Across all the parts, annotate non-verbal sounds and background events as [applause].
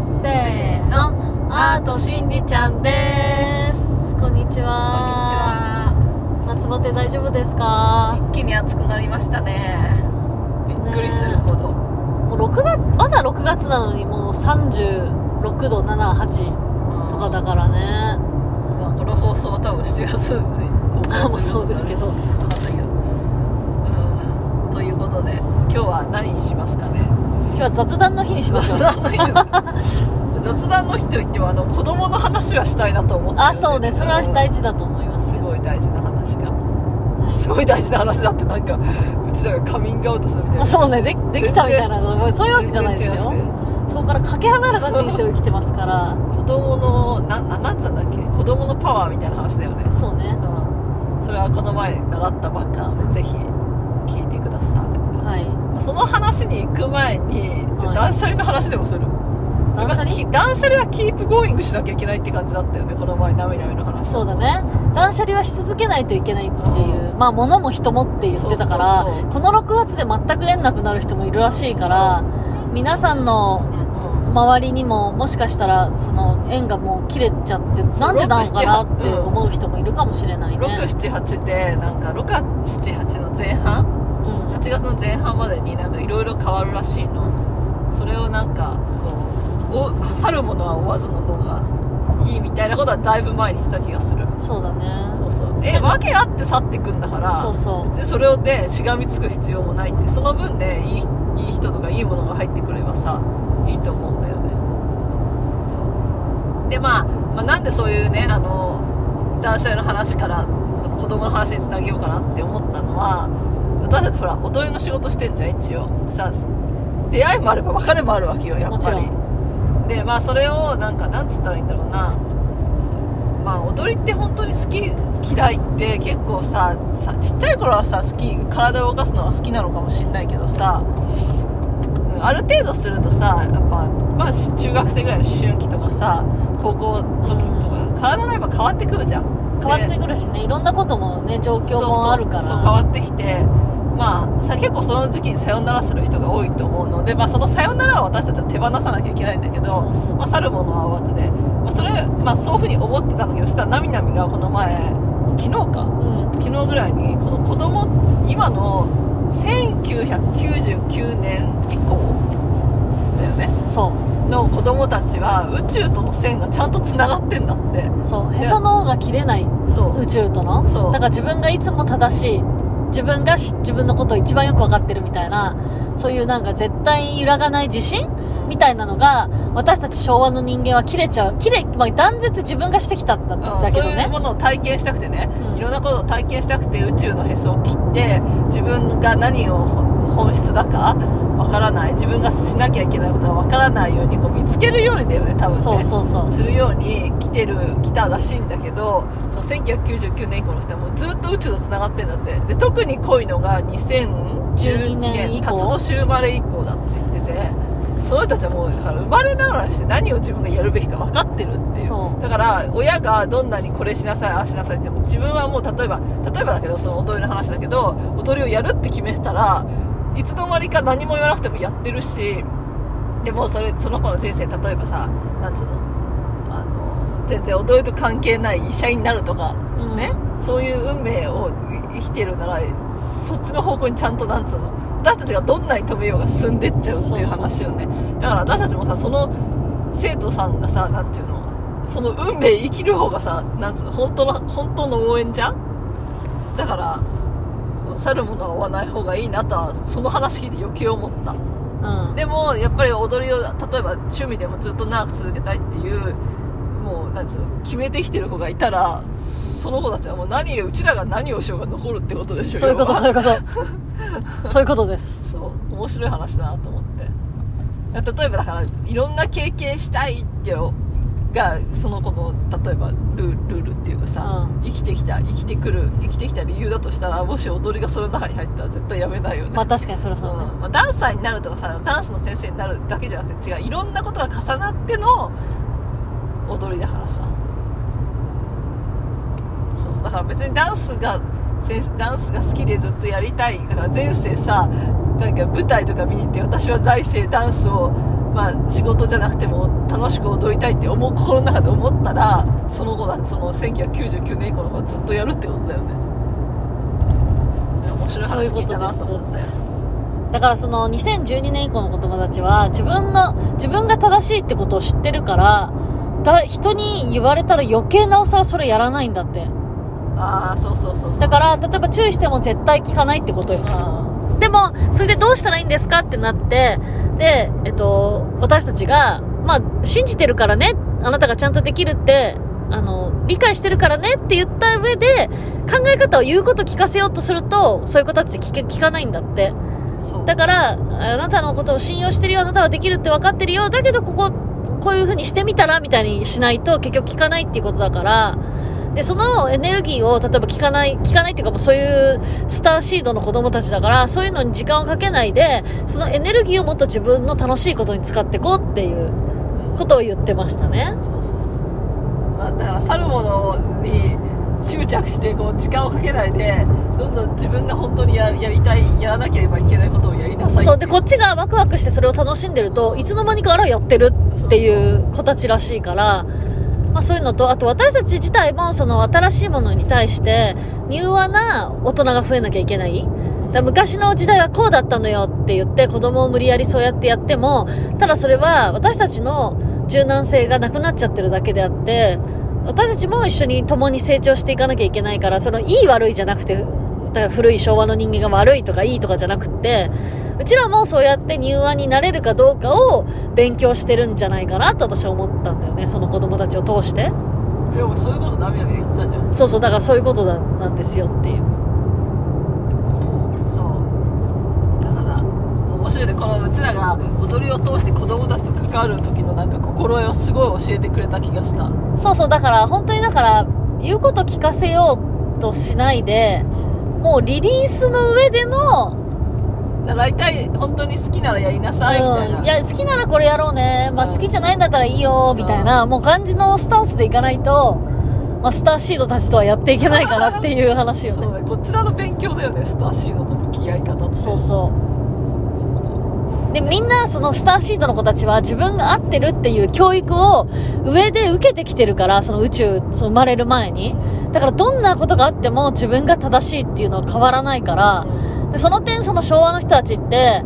せーのアートしんりちゃんです。こんにちこんにちは。は夏バテ大丈夫ですか？一気に暑くなりましたね。びっくりするほど、もう6月まだ6月なのにもう36度78とかだからね。まあ、この放送は多分7月に公開するそうですけど。わかけど。うん。ということで今日は何にしますかね？今日は雑談の日にしましょう。雑談の日。といってはあの子供の話はしたいなと思ってるんあそうね。それは大事だと思います。すごい大事な話が。はい。すごい大事な話だってなんかうちらがカミングアウトするみたいな。あそうね。でできたみたいなそういうわけじゃないですよ。そこからかけ離れた人生を生きてますから。[laughs] 子供のなななんつうんだっけ？子供のパワーみたいな話だよね。そうね。うん。それはこの前習ったばっかなのでぜひ聞いてください。はいその話に行く前にじゃ断捨離の話でもする、断捨離？断捨離は keep going しなきゃいけないって感じだったよねこの前なみなみの話。そうだね。断捨離はし続けないといけないっていう、まあ物も人もって言ってたからこの6月で全く縁なくなる人もいるらしいから、皆さんのうん。周りにももしかしたらその縁がもう切れちゃってなんでなのかなっ6 7て思う人もいるかもしれないね、678でなんか678の前半うん8月の前半までになんかいろいろ変わるらしいの。それをなんかこうお去るものは追わずの方がいいみたいなことはだいぶ前に言ってた気がする。そうだね。そうそう。え訳あって去ってくんだからそうそう。別にそれをでしがみつく必要もないって。その分でいいいい人とかいいものが入ってくればさいいと思うんだよね。そう。でまあ、まあ、なんでそういうねあの断捨離の話からその子供の話につなげようかなって思ったのは私たちほら踊りの仕事してんじゃん一応。さ出会いもあれば別れもあるわけよやっぱり。でまあそれをなんかなんつったらいいんだろうな。まあ踊りって本当に好き嫌いって結構ささちっちゃい頃はさ好き体を動かすのは好きなのかもしんないけどさうんある程度するとさやっぱ、まあ、し中学生ぐらいの思春期とかさ高校の時とか体がやっぱ変わってくるじゃん。変わってでくるしねいろんなこともね状況もあるから。そう変わってきてまあさ結構その時期にさよならする人が多いと思うので、まあ、そのさよならは私たちは手放さなきゃいけないんだけどまあ、去るものは終わってで、まあ、それ、まあ、そういうふうに思ってたんだけどそしたらなみなみがこの前昨日かうん。昨日ぐらいにこの子供今の1999年以降だよね？そう。の子供たちは宇宙との線がちゃんとつながってんだって。そう。へその緒が切れないそう。宇宙との。そう。だから自分がいつも正しい自分がし自分のことを一番よく分かってるみたいなそういうなんか絶対揺らがない自信？みたいなのが私たち昭和の人間は切れちゃう。切れ、まあ、断絶自分がしてきたんだうんだけどね。そういうものを体験したくてね、うん。いろんなことを体験したくて宇宙のへそを切って自分が何を本質だかわからない。自分がしなきゃいけないことがわからないようにこう見つけるようにだよね多分ね。そうそうそう。するように来てる来たらしいんだけどその1999年以降の人はもうずっと宇宙とつながってんだって。で特に濃いのが2012 12年辰年生まれ以降だって言っててその人たちはもうだから生まれながらして何を自分がやるべきか分かってるっていう。だから親がどんなにこれしなさいああしなさいって言っても自分はもう例えば例えばだけどその踊りの話だけど踊りをやるって決めてたらいつの間にか何も言わなくてもやってるしでもそれその子の人生例えばさなんつうのあの全然踊りと関係ない医者になるとか、うん。ね？そういう運命を生きてるならそっちの方向にちゃんとなんつうの私たちがどんなに止めようが進んでっちゃうっていう話よね。だから私たちもさその生徒さんがさなんていうのその運命生きる方がさなんつうの本当の本当の応援じゃん？だから去るものは追わない方がいいなとはその話聞いて余計思った。うん。でもやっぱり踊りを例えば趣味でもずっと長く続けたいっていうもうなんつうの決めてきてる子がいたらその子たちはもう何をうちらが何をしようが残るってことでしょそういうことそうういうこと。そういうこと [laughs] です。そう面白い話だなと思って。例えばだからいろんな経験したいってよがその子の例えばルールっていうかさ、うん。生きてきた生きてくる生きてきた理由だとしたらもし踊りがその中に入ったら絶対やめないよね。まあ確かにそれはそうまあ、ダンサーになるとかさダンスの先生になるだけじゃなくて違ういろんなことが重なっての踊りだからさ。そうだから別にダンスがダンスが好きでずっとやりたい。だから前世さなんか舞台とか見に行って私は来世ダンスをまあ、仕事じゃなくても楽しく踊りたいって思う心の中で思ったらその後だその1999年以降の子ずっとやるってことだよね。面白い話聞いたなと思ったよ。だからその2012年以降の子供たちは自分の、自分が正しいってことを知ってるから、だ人に言われたら余計なおさらそれやらないんだって。ああそうそうそうそう。だから、例えば注意しても絶対聞かないってことよ。あでも、それでどうしたらいいんですかってなって、で、と、私たちが、まあ、信じてるからね、あなたがちゃんとできるって、あの、理解してるからねって言った上で、考え方を言うこと聞かせようとすると、そういう子たちって聞け聞かないんだって。だから、あなたのことを信用してるよ、あなたはできるって分かってるよ、だけどここ、こういう風にしてみたらみたいにしないと結局聞かないっていうことだから、で、そのエネルギーを例えば聞かない、聞かないっていうかもうそういうスターシードの子供たちだから、そういうのに時間をかけないで、そのエネルギーをもっと自分の楽しいことに使っていこうっていうことを言ってましたね。そうそう、まあ、だから去るものに執着してこう時間をかけないでどんどん自分が本当にややりたいやらなければいけないことをやりなさいそう、で、こっちがワクワクしてそれを楽しんでると、いつの間にかあらやってるっていう。子たちらしいから、まあそういうのと、あと私たち自体もその新しいものに対して、柔和な大人が増えなきゃいけない。だ昔の時代はこうだったのよって言って子供を無理やりそうやってやっても、ただそれは私たちの柔軟性がなくなっちゃってるだけであって、私たちも一緒に共に成長していかなきゃいけないから、そのいい悪いじゃなくて、だから古い昭和の人間が悪いとかいいとかじゃなくって、うちらもそうやって柔和になれるかどうかを勉強してるんじゃないかなと私は思ったんだよね。その子供たちを通して。でもそういうことダメだね言ってたじゃんそうそう、だからそういうことだなんですよっていう。そうだから面白いねこのうちらが踊りを通して子供たちと関わる時のなんか心得をすごい教えてくれた気がしたそうそう、だから本当にだから言うこと聞かせようとしないで、もうリリースの上での、だから大体本当に好きならやりなさいみたいな、うん、いや、好きならこれやろうね。まあうん。好きじゃないんだったらいいよ、みたいな、もう感じのスタンスでいかないと、まあスターシードたちとはやっていけないかなっていう話よね。そうね。こちらの勉強だよね。スターシードと向き合い方って。そうそう。で、みんなそのスターシードの子たちは自分が合ってるっていう教育を上で受けてきてるから、その宇宙、その生まれる前に。だからどんなことがあっても自分が正しいっていうのは変わらないから、でその点その昭和の人たちって、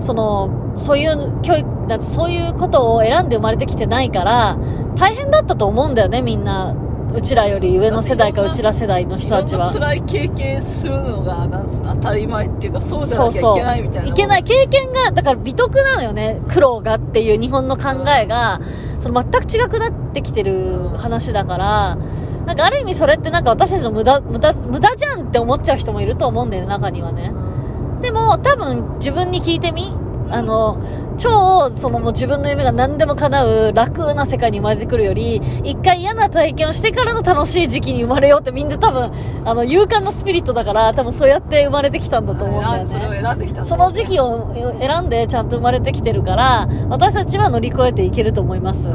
その、そういう教育、なんかそういうことを選んで生まれてきてないから、大変だったと思うんだよね、みんな。うちらより上の世代かうちら世代の人たちは。辛い経験するのがなんつうの当たり前っていうかそうじゃなきゃいけないみたいないけない経験が、だから美徳なのよね。苦労がっていう日本の考えが、その全く違くなってきてる話だから、なんかある意味それってなんか私たちの無駄、無駄、無駄じゃんって思っちゃう人もいると思うんだよね、中にはね。でも多分自分に聞いてみ。あの、超、そのもう自分の夢が何でも叶う楽な世界に生まれてくるより、一回嫌な体験をしてからの楽しい時期に生まれようってみんな多分、あの、勇敢なスピリットだから、多分そうやって生まれてきたんだと思うんだよそれをね。選んできたその時期を選んでちゃんと生まれてきてるから、私たちは乗り越えていけると思います。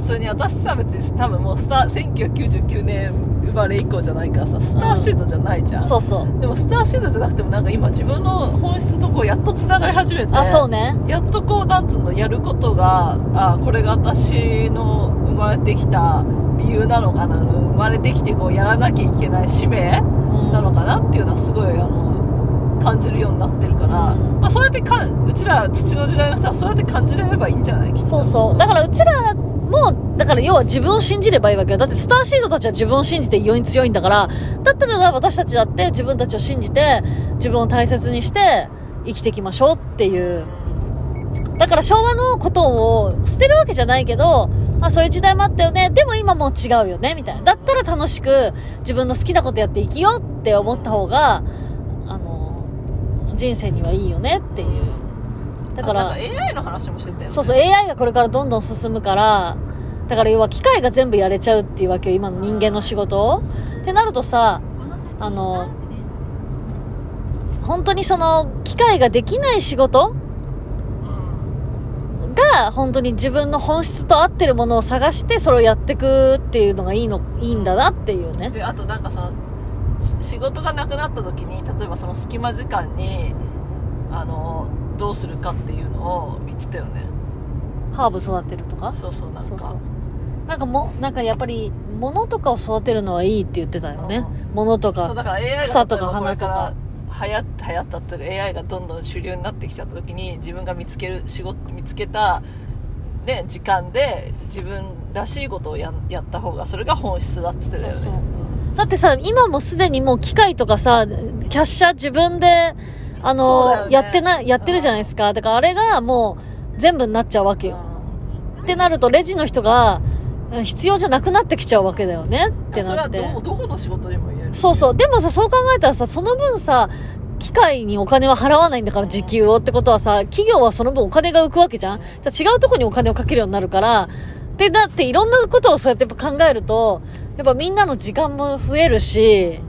それに私さ別に多分もうスター1999年生まれ以降じゃないからさスターシードじゃないじゃん、そうそう。でもスターシードじゃなくてもなんか今自分の本質とこうやっとつながり始めてあ、そうね。やっとこうなんつうのやることがあこれが私の生まれてきた理由なのかな生まれてきてこうやらなきゃいけない使命うんなのかなっていうのはすごいあの感じるようになってるから、うんまあ、そうやってかうちら土の時代の人はそうやって感じれればいいんじゃない？きっとそうそう。だからうちらも、だから要は自分を信じればいいわけよ。だってスターシードたちは自分を信じて異様に強いんだから、だったら私たちだって自分たちを信じて、自分を大切にして生きていきましょうっていう。だから昭和のことを捨てるわけじゃないけど、あ、そういう時代もあったよね。でも今もう違うよね。みたいな。だったら楽しく自分の好きなことやって生きようって思った方が、あの、人生にはいいよねっていう。だから、か AI の話もしてたよねそうそう、AI がこれからどんどん進むから、だから要は機械が全部やれちゃうっていうわけよ、今の人間の仕事を。ってなるとさ、あの、本当にその、機械ができない仕事？が、本当に自分の本質と合ってるものを探して、それをやっていくっていうのがいいの、いいんだなっていうね。であとなんかそのし仕事がなくなった時に例えばその隙間時間にあのどうするかっていうのを言ってたよね。ハーブ育てるとか？そうそうなんか。そうそう。なんかもなんかやっぱり物とかを育てるのはいいって言ってたよね。う物とか草とか花とから流行った流行ったっていうか AI がどんどん主流になってきちゃった時に自分が見つける仕事見つけた、ね、時間で自分らしいことをややった方がそれが本質だって言ってたよね。そうそう。だってさ今もすでにもう機械とかさキャッシャー自分であの、ね。やってなやってるじゃないですか。だからあれがもう全部になっちゃうわけよ。ってなるとレジの人がうん必要じゃなくなってきちゃうわけだよねってそれはなってどどこの仕事にも言える？そうそう。でもさ、そう考えたらさ、その分さ、機械にお金は払わないんだから、時給をってことはさ、企業はその分お金が浮くわけじゃん？じゃあ違うとこにお金をかけるようになるから、で、だっていろんなことをそうやってやっぱ考えると、やっぱみんなの時間も増えるし、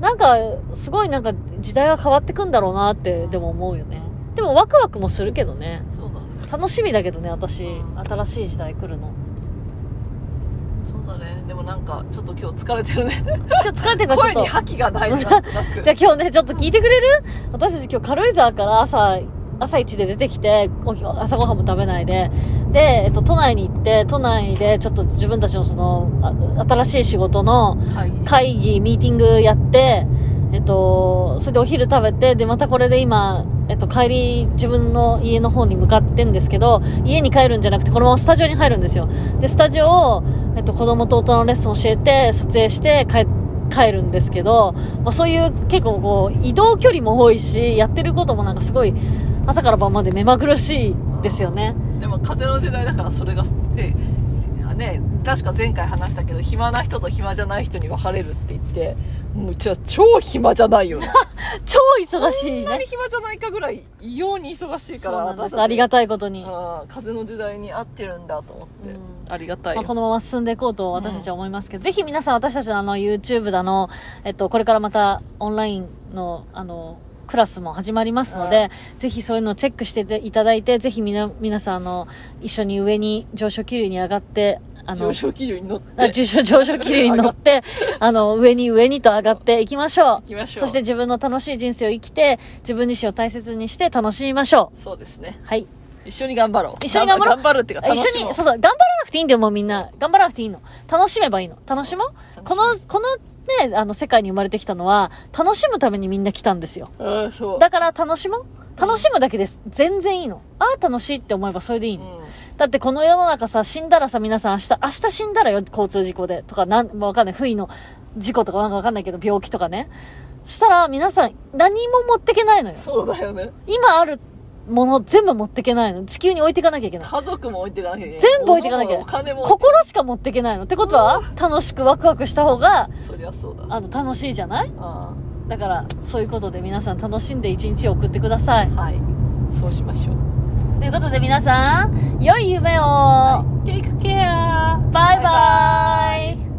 なんか、すごいなんか時代は変わってくんだろうなって、でも思うよね。でもワクワクもするけどね。そうだね楽しみだけどね、私。新しい時代来るの。そうだね。でもなんかちょっと今日疲れてるね。今日疲れてるか [laughs] らちょっと。声に。覇気がな [laughs] じゃあ今日ね、ちょっと聞いてくれる？私たち今日軽井沢から朝、朝一で出てきて、お朝ごはんも食べないで、で、えっと、都内に行って、都内でちょっと自分たちのその、あ新しい仕事のはい会議、ミーティングやって、えっと、それでお昼食べて、で、またこれで今、えっと、帰り、自分の家の方に向かってんですけど、家に帰るんじゃなくて、このままスタジオに入るんですよ。で、スタジオを、えっと、子供と大人のレッスン教えて、撮影して帰帰るんですけど、まあ、そういう結構こう、移動距離も多いし、やってることもなんかすごい、朝から晩まで目まぐるしいですよね。でも風の時代だからそれがでね確か前回話したけど暇な人と暇じゃない人に分かれるって言ってもううちは超暇じゃないよね。[laughs] 超忙しいね。こんなに。暇じゃないかぐらい異様に忙しいそからありがたいことに。風の時代に合ってるんだと思って、うん。ありがたいよ、まあ、このまま進んでいこうと私たちは思いますけど、ぜひ皆さん私たちのあの YouTube だの、えっと、これからまたオンラインの、あの、クラスも始まりますので、ぜひそういうのをチェックしていただいて、ぜひみな、皆さんあの、一緒に上に上昇気流に上がって、あの上、昇気流に乗ってあ上昇上昇気流に乗って、あの、上に上にと上がっていきましょう。行きましょうそして自分の楽しい人生を生きて、自分自身を大切にして楽しみましょそうですねう。はい。一緒に頑張ろう一緒に頑張ろう頑張るっていうか楽しもう一緒に、そうそう、頑張らなくていいんだよ、もうみんな。頑張らなくていいの。楽しめばいいの。楽しもうこの、このね、あの、世界に生まれてきたのは、楽しむためにみんな来たんですよ。ああそうだから楽しもう楽しむだけです。全然いいの。ああ、楽しいって思えばそれでいいの。うんだってこの世の中さ、死んだらさ、皆さん明日、明日死んだらよ、交通事故で。とか、なん、もうわかんない。不意の事故とかなんかわかんないけど、病気とかね。したら、皆さん、何も持ってけないのよ。そうだよね今あるもの全部持ってけないの。地球に置いていかなきゃいけない。家族も置いていかなきゃいけない全部置いていかなきゃいけないお金も心しか持ってけないの。ってことは、楽しくワクワクした方が、そりゃそうだあの、楽しいじゃない？あだから、そういうことで皆さん楽しんで一日を送ってください。あはいそうしましょうということで皆さん、良い夢を、はい、Take care! バイバイ,バイバ